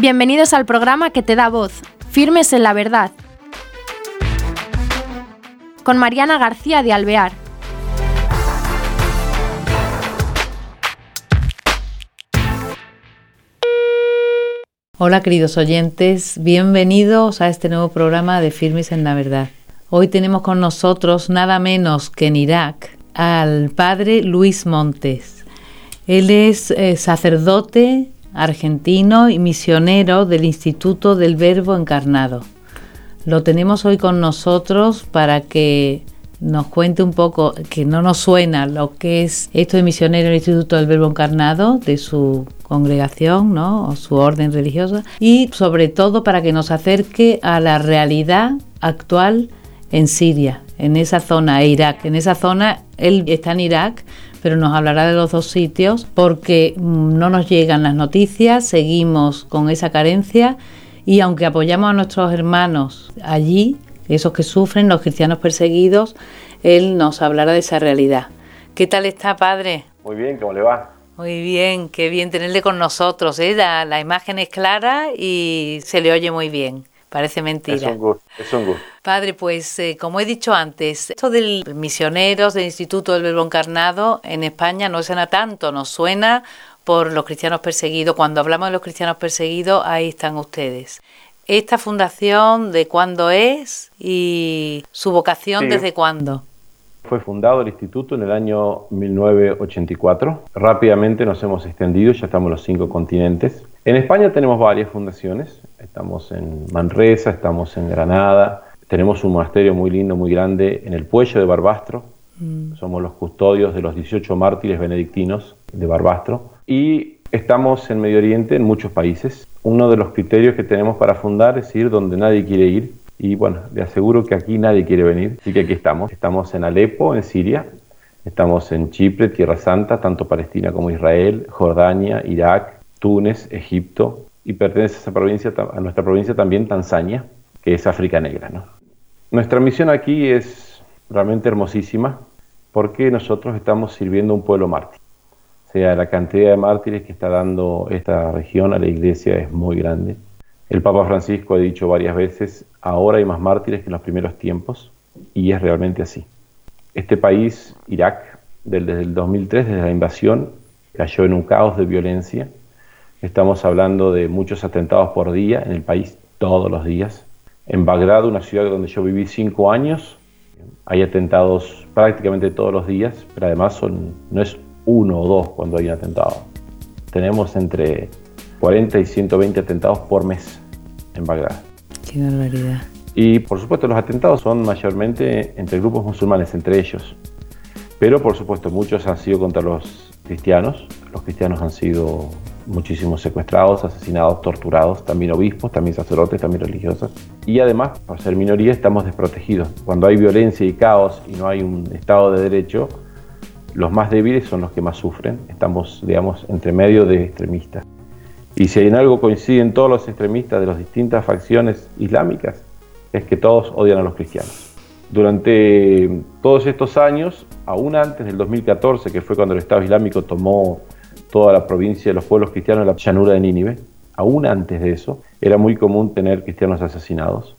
Bienvenidos al programa que te da voz, Firmes en la Verdad, con Mariana García de Alvear. Hola queridos oyentes, bienvenidos a este nuevo programa de Firmes en la Verdad. Hoy tenemos con nosotros nada menos que en Irak al padre Luis Montes. Él es eh, sacerdote argentino y misionero del Instituto del Verbo Encarnado. Lo tenemos hoy con nosotros para que nos cuente un poco, que no nos suena lo que es esto de misionero del Instituto del Verbo Encarnado, de su congregación, ¿no? o su orden religiosa, y sobre todo para que nos acerque a la realidad actual en Siria, en esa zona, Irak. En esa zona, él está en Irak, pero nos hablará de los dos sitios porque mm, no nos llegan las noticias, seguimos con esa carencia y aunque apoyamos a nuestros hermanos allí, esos que sufren, los cristianos perseguidos, él nos hablará de esa realidad. ¿Qué tal está, padre? Muy bien, ¿cómo le va? Muy bien, qué bien tenerle con nosotros. ¿eh? la imagen es clara y se le oye muy bien. Parece mentira. Es un gusto, es un gusto. Padre, pues eh, como he dicho antes, esto del misioneros del Instituto del Verbo Encarnado en España no suena tanto, nos suena por los cristianos perseguidos. Cuando hablamos de los cristianos perseguidos, ahí están ustedes. ¿Esta fundación de cuándo es y su vocación desde cuándo? Fue fundado el instituto en el año 1984. Rápidamente nos hemos extendido, ya estamos en los cinco continentes. En España tenemos varias fundaciones. Estamos en Manresa, estamos en Granada. Tenemos un monasterio muy lindo, muy grande en el Puello de Barbastro. Mm. Somos los custodios de los 18 mártires benedictinos de Barbastro. Y estamos en Medio Oriente, en muchos países. Uno de los criterios que tenemos para fundar es ir donde nadie quiere ir y bueno, le aseguro que aquí nadie quiere venir, así que aquí estamos. Estamos en Alepo, en Siria, estamos en Chipre, Tierra Santa, tanto Palestina como Israel, Jordania, Irak, Túnez, Egipto, y pertenece a, nuestra provincia también Tanzania, que es África Negra. ¿no? Nuestra misión aquí es realmente hermosísima porque nosotros estamos sirviendo a un pueblo mártir. O sea, la cantidad de mártires que está dando esta región a la iglesia es muy grande. El Papa Francisco ha dicho varias veces, ahora hay más mártires que en los primeros tiempos, y es realmente así. Este país, Irak, desde el 2003, desde la invasión, cayó en un caos de violencia. Estamos hablando de muchos atentados por día en el país, todos los días. En Bagdad, una ciudad donde yo viví cinco años, hay atentados prácticamente todos los días, pero además son, no es uno o dos cuando hay un atentado. Tenemos entre 40 y 120 atentados por mes en Bagdad. Qué barbaridad. Y por supuesto los atentados son mayormente entre grupos musulmanes, entre ellos. Pero por supuesto muchos han sido contra los cristianos. Los cristianos han sido muchísimos secuestrados, asesinados, torturados, también obispos, también sacerdotes, también religiosos. Y además, por ser minoría, estamos desprotegidos. Cuando hay violencia y caos y no hay un Estado de Derecho, los más débiles son los que más sufren. Estamos, digamos, entre medio de extremistas. Y si en algo coinciden todos los extremistas de las distintas facciones islámicas, es que todos odian a los cristianos. Durante todos estos años, aún antes del 2014, que fue cuando el Estado Islámico tomó toda la provincia de los pueblos cristianos de la llanura de Nínive, aún antes de eso, era muy común tener cristianos asesinados.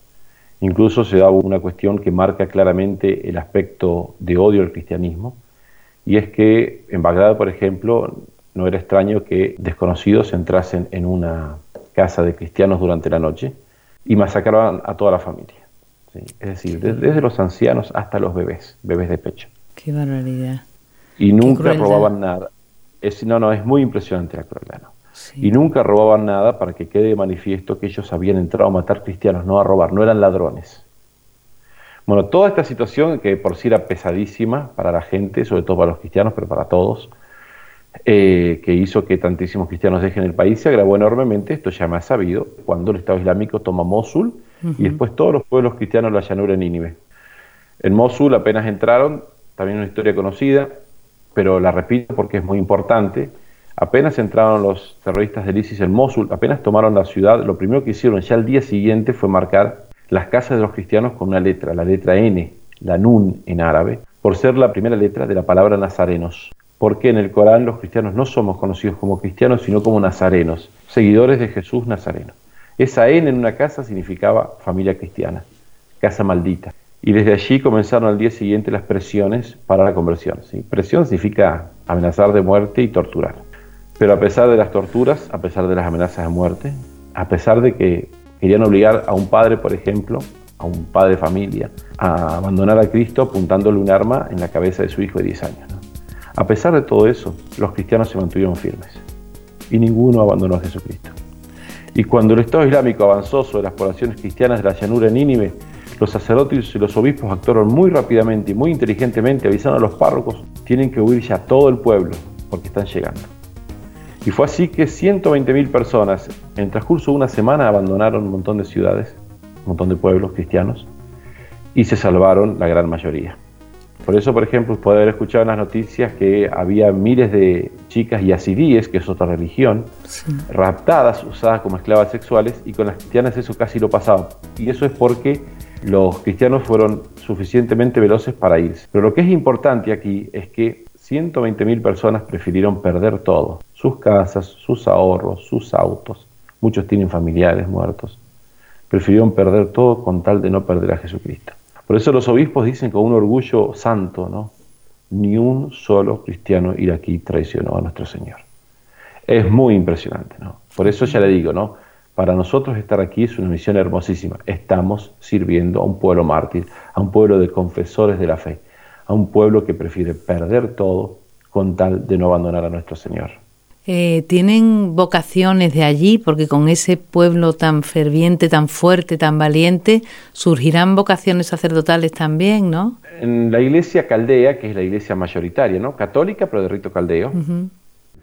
Incluso se daba una cuestión que marca claramente el aspecto de odio al cristianismo, y es que en Bagdad, por ejemplo, no era extraño que desconocidos entrasen en una casa de cristianos durante la noche y masacraban a toda la familia. Es decir, desde, los ancianos hasta los bebés, bebés de pecho. Qué barbaridad. Y nunca robaban nada. Es, no, no, es muy impresionante la crueldad. Y nunca robaban nada para que quede manifiesto que ellos habían entrado a matar cristianos, no a robar, no eran ladrones. Bueno, toda esta situación, que por sí era pesadísima para la gente, sobre todo para los cristianos, pero para todos, eh, que hizo que tantísimos cristianos dejen el país, se agravó enormemente, esto ya me ha sabido, cuando el Estado Islámico toma Mosul y después todos los pueblos cristianos la llanura de Nínive. En Mosul apenas entraron, también una historia conocida, pero la repito porque es muy importante, apenas entraron los terroristas del ISIS en Mosul, apenas tomaron la ciudad, lo primero que hicieron ya al día siguiente fue marcar las casas de los cristianos con una letra, la letra N, la Nun en árabe, por ser la primera letra de la palabra nazarenos porque en el Corán los cristianos no somos conocidos como cristianos, sino como nazarenos. seguidores de Jesús Nazareno. Esa N en una casa significaba familia cristiana, casa maldita. Y desde allí comenzaron al día siguiente las presiones para la conversión. Presión significa amenazar de muerte y torturar. Pero a pesar de las torturas, a pesar de las amenazas de muerte, a pesar de que querían obligar a un padre, por ejemplo, a un padre de familia, a abandonar a Cristo apuntándole un arma en la cabeza de su hijo de 10 años. A pesar de todo eso, los cristianos se mantuvieron firmes y ninguno abandonó a Jesucristo. Y cuando el Estado Islámico avanzó sobre las poblaciones cristianas de la llanura de Nínive, los sacerdotes y los obispos actuaron muy rápidamente y muy inteligentemente, avisando a los párrocos, tienen que huir ya todo el pueblo, porque están llegando. Y fue así que 120.000 personas en el transcurso de una semana abandonaron un montón de ciudades, un montón de pueblos cristianos, y se salvaron la gran mayoría. Por eso, por ejemplo, puede haber escuchado en las noticias que había miles de chicas yazidíes, que es otra religión, raptadas, usadas como esclavas sexuales, y con las cristianas eso casi lo pasaba. Y eso es porque los cristianos fueron suficientemente veloces para irse. Pero lo que es importante aquí es que 120.000 personas prefirieron perder todo, sus casas, sus ahorros, sus autos. Muchos tienen familiares muertos. Prefirieron perder todo con tal de no perder a Jesucristo. Por eso los obispos dicen con un orgullo santo, ¿no? Ni un solo cristiano iraquí traicionó a nuestro Señor. Es muy impresionante, ¿no? Por eso ya le digo, ¿no? Para nosotros estar aquí es una misión hermosísima. Estamos sirviendo a un pueblo mártir, a un pueblo de confesores de la fe, a un pueblo que prefiere perder todo con tal de no abandonar a nuestro Señor. Eh, ¿Tienen vocaciones de allí? Porque con ese pueblo tan ferviente, tan fuerte, tan valiente, surgirán vocaciones sacerdotales también, ¿no? En la iglesia caldea, que es la iglesia mayoritaria, ¿no? Católica, pero de rito caldeo.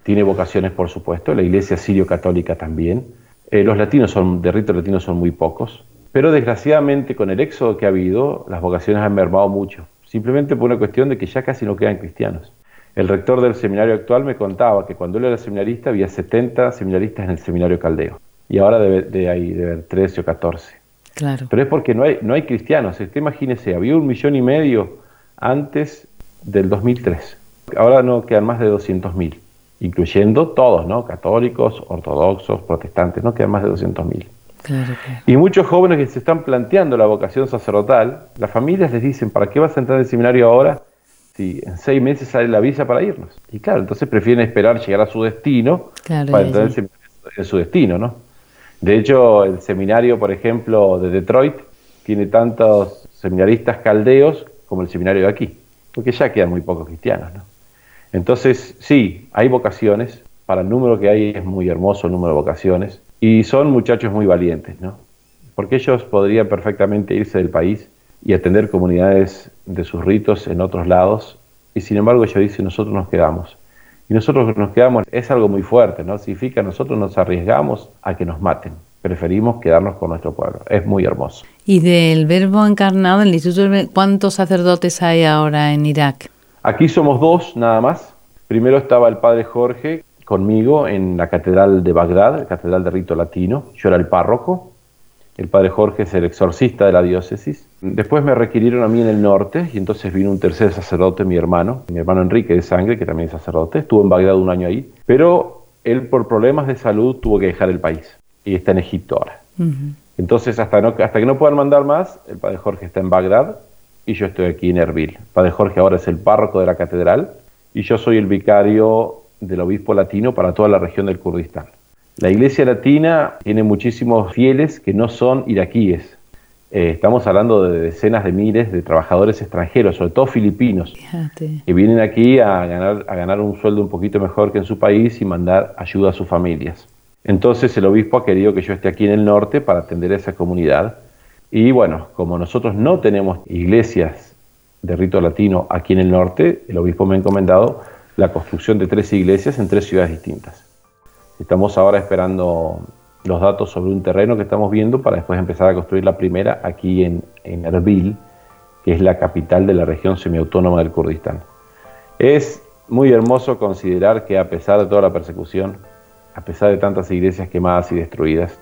Tiene vocaciones, por supuesto. La iglesia sirio-católica también. Eh, los latinos son, de rito latino son muy pocos. Pero desgraciadamente, con el éxodo que ha habido, las vocaciones han mermado mucho. Simplemente por una cuestión de que ya casi no quedan cristianos. El rector del seminario actual me contaba que cuando él era seminarista había 70 seminaristas en el seminario caldeo. Y ahora debe, de ahí debe haber 13 o 14. Claro. Pero es porque no hay, no hay cristianos. Usted imagínese, había un millón y medio antes del 2003. Ahora no quedan más de 200.000, incluyendo todos, ¿no? Católicos, ortodoxos, protestantes, no quedan más de 200.000. Claro, claro. Y muchos jóvenes que se están planteando la vocación sacerdotal, las familias les dicen, ¿para qué vas a entrar en el seminario ahora si en seis meses sale la visa para irnos. Y claro, entonces prefieren esperar llegar a su destino para entrar en su destino, ¿no? De hecho, el seminario, por ejemplo, de Detroit tiene tantos seminaristas caldeos como el seminario de aquí, porque ya quedan muy pocos cristianos, ¿no? Entonces, sí, hay vocaciones, para el número que hay es muy hermoso el número de vocaciones, y son muchachos muy valientes, ¿no? Porque ellos podrían perfectamente irse del país y atender comunidades de sus ritos en otros lados. Y sin embargo ella dice, nosotros nos quedamos. Y nosotros nos quedamos, es algo muy fuerte, ¿no? Significa nosotros nos arriesgamos a que nos maten. Preferimos quedarnos con nuestro pueblo. Es muy hermoso. Y del verbo encarnado, el Instituto, ¿cuántos sacerdotes hay ahora en Irak? Aquí somos dos nada más. Primero estaba el padre Jorge conmigo en la catedral de Bagdad, la catedral de rito latino. Yo era el párroco. El padre Jorge es el exorcista de la diócesis. Después me requirieron a mí en el norte y entonces vino un tercer sacerdote, mi hermano, mi hermano Enrique de sangre, que también es sacerdote. Estuvo en Bagdad un año ahí, pero él por problemas de salud tuvo que dejar el país y está en Egipto ahora. Entonces, hasta, hasta que no puedan mandar más, el padre Jorge está en Bagdad y yo estoy aquí en Erbil. Padre Jorge ahora es el párroco de la catedral y yo soy el vicario del obispo latino para toda la región del Kurdistán. La iglesia latina tiene muchísimos fieles que no son iraquíes. Eh, estamos hablando de decenas de miles de trabajadores extranjeros, sobre todo filipinos, que vienen aquí a ganar, a ganar un sueldo un poquito mejor que en su país y mandar ayuda a sus familias. Entonces el obispo ha querido que yo esté aquí en el norte para atender a esa comunidad. Y bueno, como nosotros no tenemos iglesias de rito latino aquí en el norte, el obispo me ha encomendado la construcción de tres iglesias en tres ciudades distintas. Estamos ahora esperando los datos sobre un terreno que estamos viendo para después empezar a construir la primera aquí en, Erbil, que es la capital de la región semiautónoma del Kurdistán. Es muy hermoso considerar que a pesar de toda la persecución, a pesar de tantas iglesias quemadas y destruidas,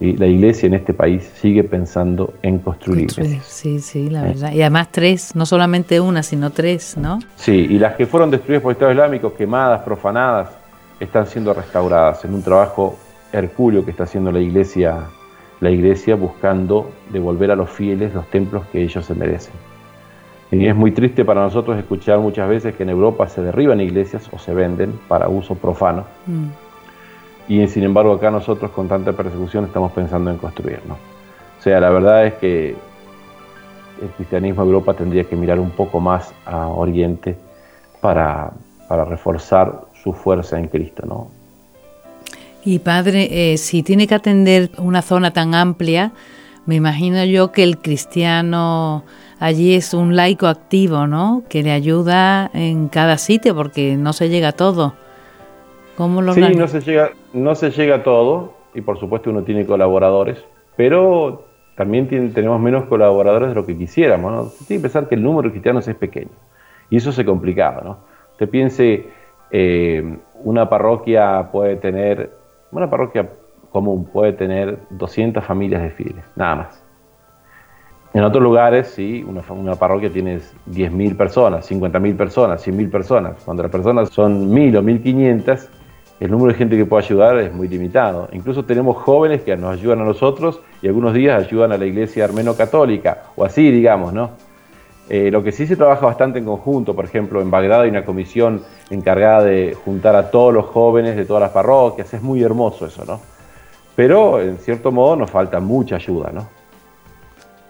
la iglesia en este país sigue pensando en construir iglesias. Sí, sí, la verdad. Y además tres, no solamente una, sino tres, ¿no? Sí, y las que fueron destruidas por el Estado Islámico, quemadas, profanadas, están siendo restauradas en un trabajo hercúleo que está haciendo la iglesia, la iglesia buscando devolver a los fieles los templos que ellos se merecen. Y es muy triste para nosotros escuchar muchas veces que en Europa se derriban iglesias o se venden para uso profano. Mm. Y sin embargo acá nosotros con tanta persecución estamos pensando en construir. O sea, la verdad es que el cristianismo de Europa tendría que mirar un poco más a Oriente para, para reforzar su fuerza en Cristo. ¿no? Y padre, eh, si tiene que atender una zona tan amplia, me imagino yo que el cristiano allí es un laico activo, ¿no? Que le ayuda en cada sitio porque no se llega a todo. ¿Cómo lo Sí, no se, llega, no se llega a todo y por supuesto uno tiene colaboradores, pero también tenemos menos colaboradores de lo que quisiéramos, ¿no? tiene que pensar que el número de cristianos es pequeño y eso se complicaba, ¿no? Usted piense, eh, una parroquia puede tener, una parroquia común puede tener 200 familias de fieles, nada más. En otros lugares, sí, una, una parroquia tiene 10.000 personas, 50.000 personas, 100.000 personas. Cuando las personas son 1.000 o 1.500, el número de gente que puede ayudar es muy limitado. Incluso tenemos jóvenes que nos ayudan a nosotros y algunos días ayudan a la iglesia armeno-católica, o así, digamos, ¿no? Eh, lo que sí se trabaja bastante en conjunto, por ejemplo, en Bagdad hay una comisión encargada de juntar a todos los jóvenes de todas las parroquias, es muy hermoso eso, ¿no? Pero en cierto modo nos falta mucha ayuda, ¿no?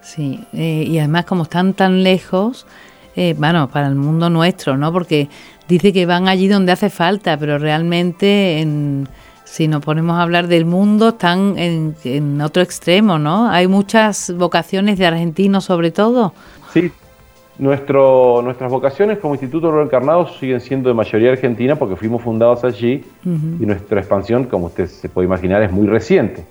Sí, eh, y además como están tan lejos, eh, bueno, para el mundo nuestro, ¿no? Porque dice que van allí donde hace falta, pero realmente si nos ponemos a hablar del mundo están en, otro extremo, ¿no? Hay muchas vocaciones de argentinos sobre todo. Sí, nuestro, nuestras vocaciones como Instituto Rural Encarnado siguen siendo de mayoría argentina porque fuimos fundados allí y nuestra expansión, como usted se puede imaginar, es muy reciente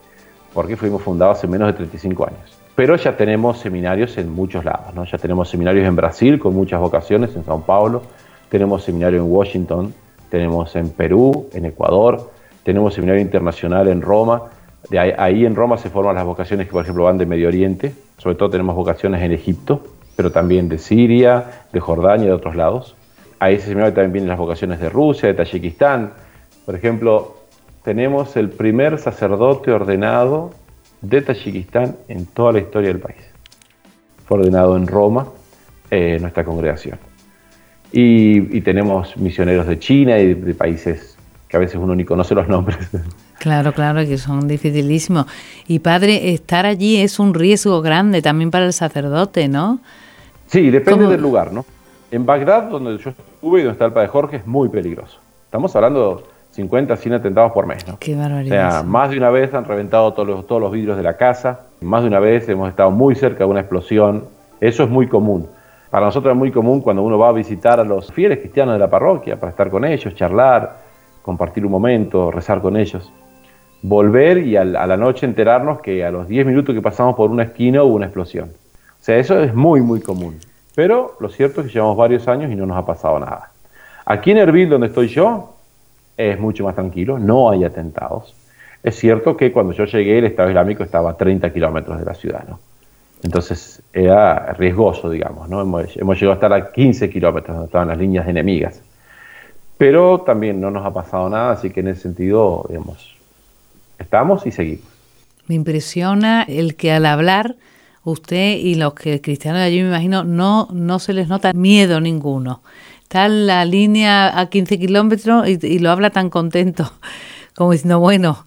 porque fuimos fundados hace menos de 35 años. Pero ya tenemos seminarios en muchos lados, ¿no? Ya tenemos seminarios en Brasil con muchas vocaciones, en Sao Paulo, tenemos seminario en Washington, tenemos en Perú, en Ecuador, tenemos seminario internacional en Roma. Ahí, en Roma se forman las vocaciones que, por ejemplo, van de Medio Oriente. Sobre todo tenemos vocaciones en Egipto, pero también de Siria, de Jordania y de otros lados. Ahí ese seminario también vienen las vocaciones de Rusia, de Tayikistán. Por ejemplo, tenemos el primer sacerdote ordenado de Tayikistán en toda la historia del país. Fue ordenado en Roma, eh, nuestra congregación. Y, tenemos misioneros de China y de, países que a veces uno ni conoce los nombres. Claro, claro, que son dificilísimos. Y padre, estar allí es un riesgo grande también para el sacerdote, ¿no? Sí, depende del lugar, ¿no? En Bagdad, donde yo estuve y donde está el padre Jorge, es muy peligroso. Estamos hablando de 50, 100 atentados por mes, ¿no? Qué barbaridad. O sea, más de una vez han reventado todos los, todos los vidrios de la casa, más de una vez hemos estado muy cerca de una explosión. Eso es muy común. Para nosotros es muy común cuando uno va a visitar a los fieles cristianos de la parroquia para estar con ellos, charlar, compartir un momento, rezar con ellos. Volver y a la noche enterarnos que a los 10 minutos que pasamos por una esquina hubo una explosión. O sea, eso es muy, muy común. Pero lo cierto es que llevamos varios años y no nos ha pasado nada. Aquí en Erbil, donde estoy yo, es mucho más tranquilo, no hay atentados. Es cierto que cuando yo llegué el Estado Islámico estaba a 30 kilómetros de la ciudad, ¿no? Entonces era riesgoso, digamos, ¿no? Hemos, llegado a estar a 15 kilómetros donde estaban las líneas enemigas. Pero también no nos ha pasado nada, así que en ese sentido, digamos, estamos y seguimos. Me impresiona el que al hablar usted y los que cristianos de allí me imagino no, no se les nota miedo ninguno. Está en la línea a 15 kilómetros y, y lo habla tan contento, como diciendo, bueno,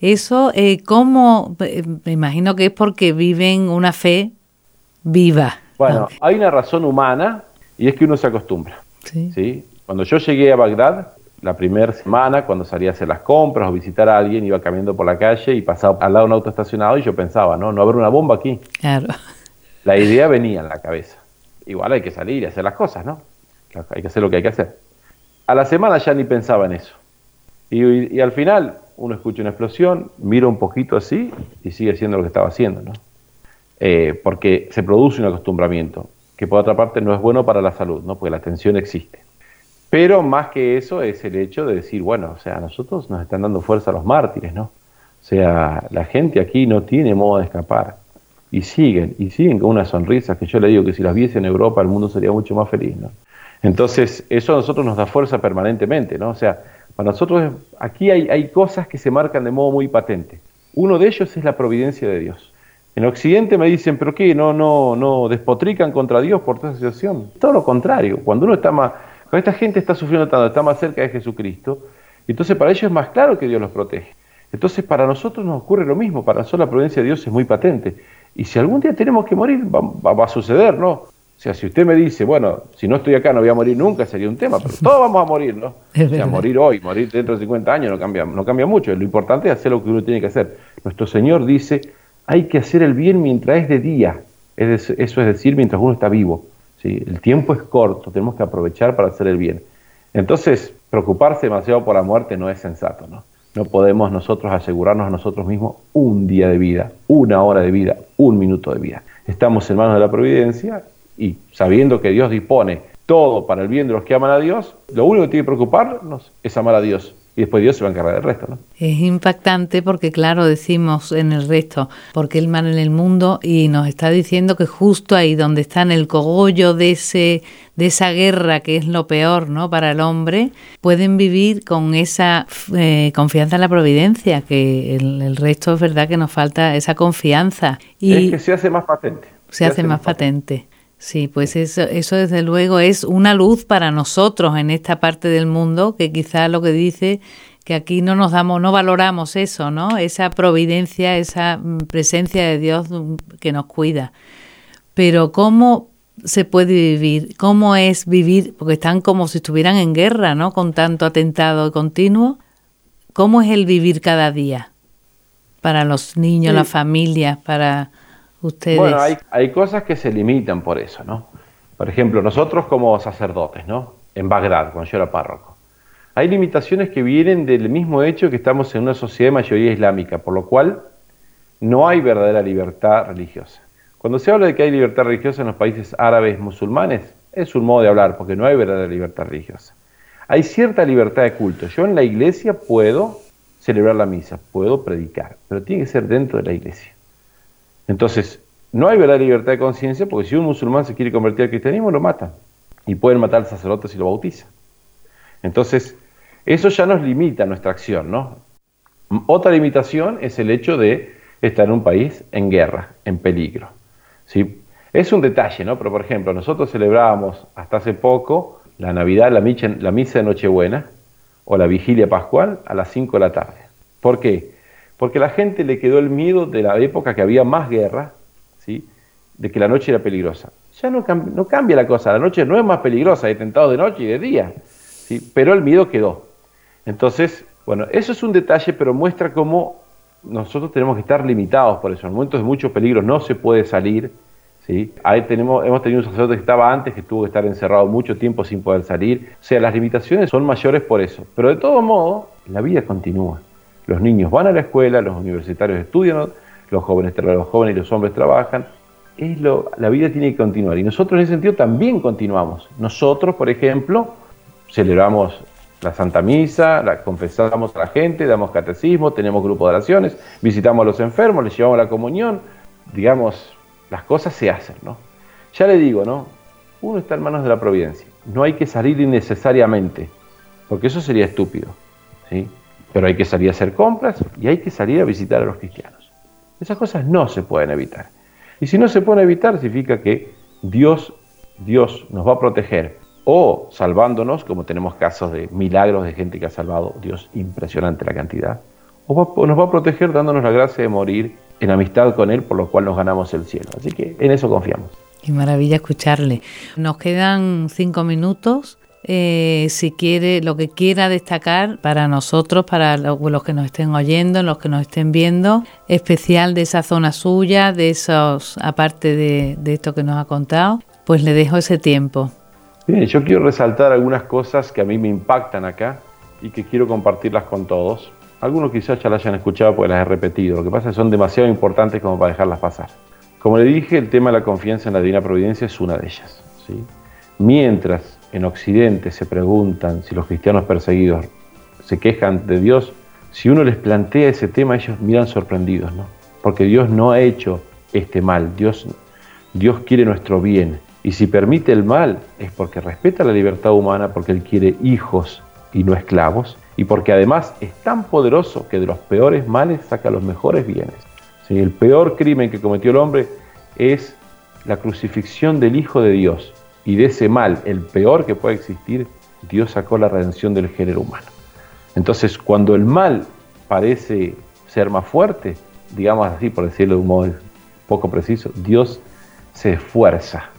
eso, eh, ¿cómo? Me imagino que es porque viven una fe viva. Bueno, hay una razón humana y es que uno se acostumbra. ¿sí? Cuando yo llegué a Bagdad, la primera semana, cuando salía a hacer las compras o visitar a alguien, iba caminando por la calle y pasaba al lado de un auto estacionado y yo pensaba, no, no habrá una bomba aquí. Claro. La idea venía en la cabeza. Igual hay que salir y hacer las cosas, ¿no? Hay que hacer lo que hay que hacer. A la semana ya ni pensaba en eso. y al final, uno escucha una explosión, mira un poquito así y sigue haciendo lo que estaba haciendo, ¿no? Eh, porque se produce un acostumbramiento, que por otra parte no es bueno para la salud, ¿no? Porque la tensión existe. Pero más que eso es el hecho de decir, bueno, o sea, a nosotros nos están dando fuerza los mártires, ¿no? O sea, la gente aquí no tiene modo de escapar. Y siguen, y siguen con una sonrisa que yo le digo que si las viese en Europa el mundo sería mucho más feliz, ¿no? Entonces, eso a nosotros nos da fuerza permanentemente, ¿no? O sea, Para nosotros aquí hay, hay cosas que se marcan de modo muy patente. Uno de ellos es la providencia de Dios. En Occidente me dicen, pero ¿qué? ¿No, no, no despotrican contra Dios por toda situación? Todo lo contrario. Cuando uno está más, cuando esta gente está sufriendo tanto, está más cerca de Jesucristo, entonces para ellos es más claro que Dios los protege. Entonces para nosotros nos ocurre lo mismo, para nosotros la providencia de Dios es muy patente. Y si algún día tenemos que morir, va, a suceder, ¿no? O sea, si usted me dice, bueno, si no estoy acá no voy a morir nunca, sería un tema, pero todos vamos a morir, ¿no? o sea, morir hoy, morir dentro de 50 años no cambia, no cambia mucho. Lo importante es hacer lo que uno tiene que hacer. Nuestro Señor dice, hay que hacer el bien mientras es de día. eso es decir, mientras uno está vivo. ¿sí? El tiempo es corto, tenemos que aprovechar para hacer el bien. Entonces, preocuparse demasiado por la muerte no es sensato. ¿no? no podemos nosotros asegurarnos a nosotros mismos un día de vida, una hora de vida, un minuto de vida. Estamos en manos de la providencia y sabiendo que Dios dispone todo para el bien de los que aman a Dios, lo único que tiene que preocuparnos es amar a Dios y después Dios se va a encargar del resto. ¿no? Es impactante porque, claro, decimos en el resto, porque Él manda en el mundo y nos está diciendo que justo ahí donde está en el cogollo de, ese, de esa guerra que es lo peor ¿no? para el hombre, pueden vivir con esa eh, confianza en la providencia, que el, resto es verdad que nos falta esa confianza. Y es que se hace más patente. Se, hace, más patente. Sí, pues eso, eso desde luego es una luz para nosotros en esta parte del mundo, que quizá lo que dice que aquí no nos damos, no valoramos eso, ¿no? Esa providencia, esa mm, presencia de Dios mm, que nos cuida. Pero ¿cómo se puede vivir? ¿Cómo es vivir? Porque están como si estuvieran en guerra, ¿no? Con tanto atentado continuo. ¿Cómo es el vivir cada día? Para los niños, las familias, para bueno, hay, cosas que se limitan por eso, ¿no? Por ejemplo, nosotros como sacerdotes, ¿no? En Bagdad, cuando yo era párroco. Hay limitaciones que vienen del mismo hecho que estamos en una sociedad de mayoría islámica, por lo cual no hay verdadera libertad religiosa. Cuando se habla de que hay libertad religiosa en los países árabes musulmanes, es un modo de hablar, porque no hay verdadera libertad religiosa. Hay cierta libertad de culto. Yo en la iglesia puedo celebrar la misa, puedo predicar, pero tiene que ser dentro de la iglesia. Entonces, no hay verdadera libertad de conciencia porque si un musulmán se quiere convertir al cristianismo, lo matan. Y pueden matar al sacerdote si lo bautiza. Entonces, eso ya nos limita nuestra acción, ¿no? Otra limitación es el hecho de estar en un país en guerra, en peligro. ¿sí? Es un detalle, ¿no? Pero, por ejemplo, nosotros celebrábamos hasta hace poco la Navidad, la misa, la misa de Nochebuena o la vigilia pascual a las 5 de la tarde. ¿Por qué? Porque a la gente le quedó el miedo de la época que había más guerra, ¿sí? de que la noche era peligrosa. Ya no, no cambia la cosa, la noche no es más peligrosa, hay tentados de noche y de día, ¿sí? pero el miedo quedó. Entonces, bueno, eso es un detalle, pero muestra cómo nosotros tenemos que estar limitados por eso. En momentos de mucho peligro no se puede salir. ¿sí? Ahí tenemos, hemos tenido un sacerdote que estaba antes, que tuvo que estar encerrado mucho tiempo sin poder salir. O sea, las limitaciones son mayores por eso. Pero de todo modo, la vida continúa. Los niños van a la escuela, los universitarios estudian, los jóvenes, y los hombres trabajan. Es lo, la vida tiene que continuar. Y nosotros en ese sentido también continuamos. Nosotros, por ejemplo, celebramos la Santa Misa, la confesamos a la gente, damos catecismo, tenemos grupo de oraciones, visitamos a los enfermos, les llevamos la comunión. Digamos, las cosas se hacen, ¿no? Ya le digo, ¿no? Uno está en manos de la providencia. No hay que salir innecesariamente, porque eso sería estúpido, ¿sí? Pero hay que salir a hacer compras y hay que salir a visitar a los cristianos. Esas cosas no se pueden evitar. Y si no se pueden evitar, significa que Dios, Dios nos va a proteger o salvándonos, como tenemos casos de milagros de gente que ha salvado, Dios impresionante la cantidad, o nos va a proteger dándonos la gracia de morir en amistad con Él, por lo cual nos ganamos el cielo. Así que en eso confiamos. Qué maravilla escucharle. Nos quedan cinco minutos eh, si quiere, lo que quiera destacar para nosotros, para los que nos estén oyendo, los que nos estén viendo, especial de esa zona suya, de esos, aparte de, esto que nos ha contado, pues le dejo ese tiempo. Bien, yo quiero resaltar algunas cosas que a mí me impactan acá y que quiero compartirlas con todos. Algunos quizás ya las hayan escuchado porque las he repetido, lo que pasa es que son demasiado importantes como para dejarlas pasar. Como le dije, el tema de la confianza en la divina providencia es una de ellas. ¿sí? Mientras en Occidente se preguntan si los cristianos perseguidos se quejan de Dios, si uno les plantea ese tema, ellos miran sorprendidos, ¿no? Porque Dios no ha hecho este mal, Dios, Dios quiere nuestro bien. Y si permite el mal es porque respeta la libertad humana, porque Él quiere hijos y no esclavos, y porque además es tan poderoso que de los peores males saca los mejores bienes. El peor crimen que cometió el hombre es la crucifixión del Hijo de Dios. Y de ese mal, el peor que puede existir, Dios sacó la redención del género humano. Entonces, cuando el mal parece ser más fuerte, digamos así, por decirlo de un modo poco preciso, Dios se esfuerza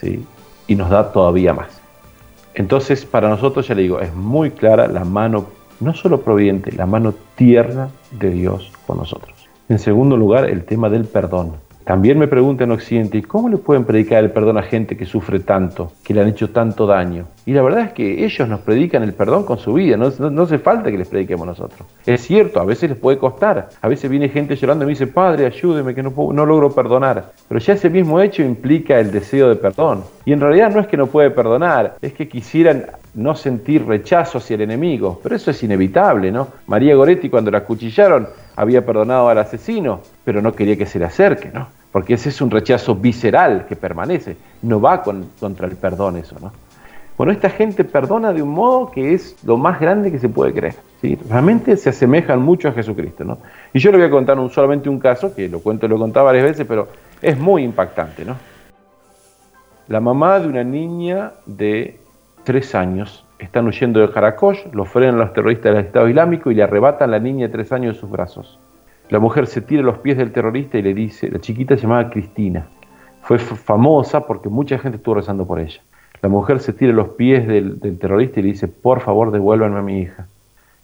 ¿sí? y nos da todavía más. Entonces, para nosotros, ya le digo, es muy clara la mano, no solo providente, la mano tierna de Dios con nosotros. En segundo lugar, el tema del perdón. También me preguntan en Occidente, ¿y cómo le pueden predicar el perdón a gente que sufre tanto, que le han hecho tanto daño? Y la verdad es que ellos nos predican el perdón con su vida, no, hace falta que les prediquemos nosotros. Es cierto, a veces les puede costar, a veces viene gente llorando y me dice, Padre, ayúdeme que no, logro perdonar. Pero ya ese mismo hecho implica el deseo de perdón. Y en realidad no es que no puede perdonar, es que quisieran no sentir rechazo hacia el enemigo, pero eso es inevitable, ¿no? María Goretti cuando la acuchillaron había perdonado al asesino, pero no quería que se le acerque, ¿no? Porque ese es un rechazo visceral que permanece, no va contra el perdón eso, ¿no? Bueno, esta gente perdona de un modo que es lo más grande que se puede creer. ¿sí? Realmente se asemejan mucho a Jesucristo. ¿no? Y yo le voy a contar un, solamente un caso, que lo cuento lo he contado varias veces, pero es muy impactante. ¿no? La mamá de una niña de tres años están huyendo de Jarakosh, lo frenan los terroristas del Estado Islámico y le arrebatan a la niña de tres años de sus brazos. La mujer se tira los pies del terrorista y le dice, la chiquita se llamaba Cristina, fue famosa porque mucha gente estuvo rezando por ella. La mujer se tira los pies del, terrorista y le dice, por favor devuélvanme a mi hija.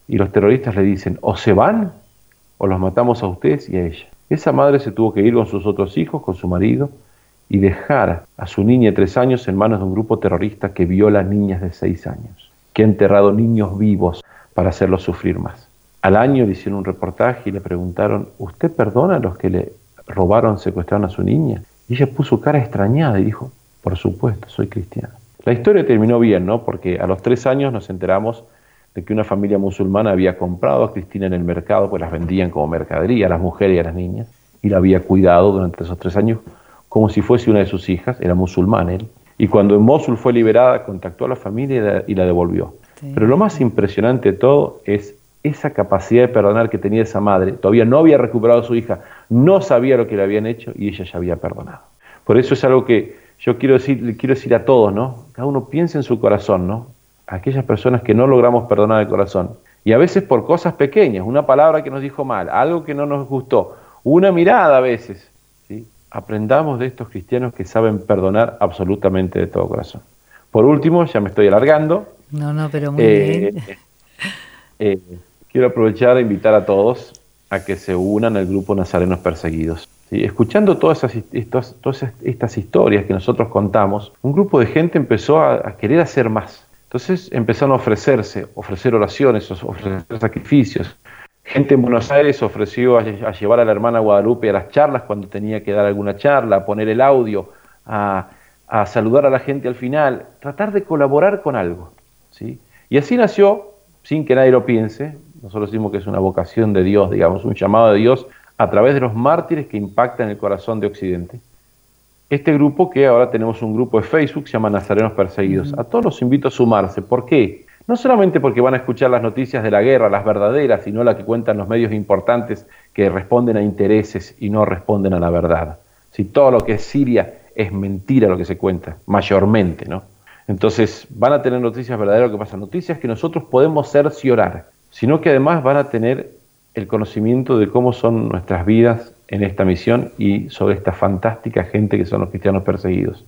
Y los terroristas le dicen, o se van o los matamos a ustedes y a ella. Esa madre se tuvo que ir con sus otros hijos, con su marido, y dejar a su niña de tres años en manos de un grupo terrorista que viola niñas de seis años, que ha enterrado niños vivos para hacerlos sufrir más. Al año le hicieron un reportaje y le preguntaron, ¿usted perdona a los que le robaron, secuestraron a su niña? Y ella puso cara extrañada y dijo, por supuesto, soy cristiana. La historia terminó bien, ¿no? Porque a los tres años nos enteramos de que una familia musulmana había comprado a Cristina en el mercado, pues las vendían como mercadería a las mujeres y a las niñas, y la había cuidado durante esos tres años como si fuese una de sus hijas, era musulmán él, y cuando en Mosul fue liberada contactó a la familia y la, devolvió. Pero lo más impresionante de todo es esa capacidad de perdonar que tenía esa madre, todavía no había recuperado a su hija, no sabía lo que le habían hecho y ella ya había perdonado. Por eso es algo que yo quiero decir, le quiero decir a todos, ¿no? Cada uno piense en su corazón, ¿no? aquellas personas que no logramos perdonar el corazón. Y a veces por cosas pequeñas, una palabra que nos dijo mal, algo que no nos gustó, una mirada a veces. ¿sí? Aprendamos de estos cristianos que saben perdonar absolutamente de todo corazón. Por último, ya me estoy alargando. No, no, pero muy eh, bien. Eh, quiero aprovechar e invitar a todos a que se unan al grupo Nazarenos Perseguidos. Escuchando todas, esas, todas estas historias que nosotros contamos, un grupo de gente empezó a, querer hacer más. Entonces empezaron a ofrecerse, ofrecer oraciones, ofrecer sacrificios. Gente en Buenos Aires ofreció a, llevar a la hermana Guadalupe a las charlas cuando tenía que dar alguna charla, a poner el audio, a, a saludar a la gente al final, tratar de colaborar con algo. ¿sí? Y así nació, sin que nadie lo piense, nosotros decimos que es una vocación de Dios, digamos, un llamado de Dios a través de los mártires que impactan el corazón de Occidente. Este grupo, que ahora tenemos un grupo de Facebook, se llama Nazarenos Perseguidos. A todos los invito a sumarse. ¿Por qué? No solamente porque van a escuchar las noticias de la guerra, las verdaderas, sino las que cuentan los medios importantes que responden a intereses y no responden a la verdad. Si todo lo que es Siria es mentira lo que se cuenta, mayormente, ¿no? Entonces van a tener noticias verdaderas lo que pasa, noticias que nosotros podemos cerciorar sino que además van a tener el conocimiento de cómo son nuestras vidas en esta misión y sobre esta fantástica gente que son los cristianos perseguidos.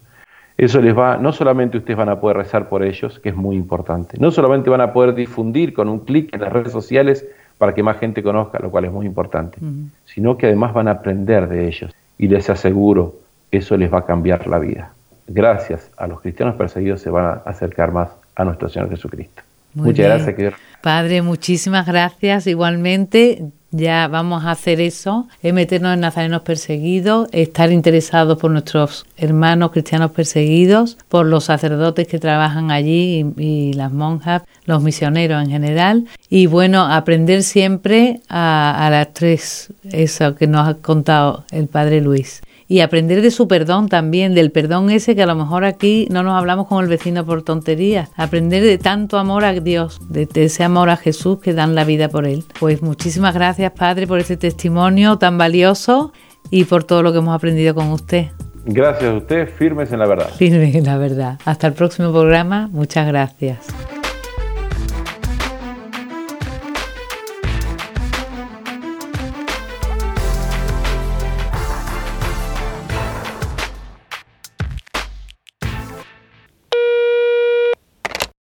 Eso les va, no solamente ustedes van a poder rezar por ellos, que es muy importante, no solamente van a poder difundir con un clic en las redes sociales para que más gente conozca, lo cual es muy importante, sino que además van a aprender de ellos y les aseguro, eso les va a cambiar la vida. Gracias a los cristianos perseguidos se van a acercar más a nuestro Señor Jesucristo. Muchas gracias. Padre, muchísimas gracias. Igualmente, ya vamos a hacer eso, es meternos en nazarenos perseguidos, estar interesados por nuestros hermanos cristianos perseguidos, por los sacerdotes que trabajan allí y, las monjas, los misioneros en general. Y bueno, aprender siempre a, a las tres, eso que nos ha contado el Padre Luis. Y aprender de su perdón también, del perdón ese que a lo mejor aquí no nos hablamos con el vecino por tonterías, aprender de tanto amor a Dios, de, ese amor a Jesús que dan la vida por él. Pues muchísimas gracias Padre por ese testimonio tan valioso y por todo lo que hemos aprendido con usted. Gracias a usted, firmes en la verdad. Firmes en la verdad. Hasta el próximo programa, muchas gracias.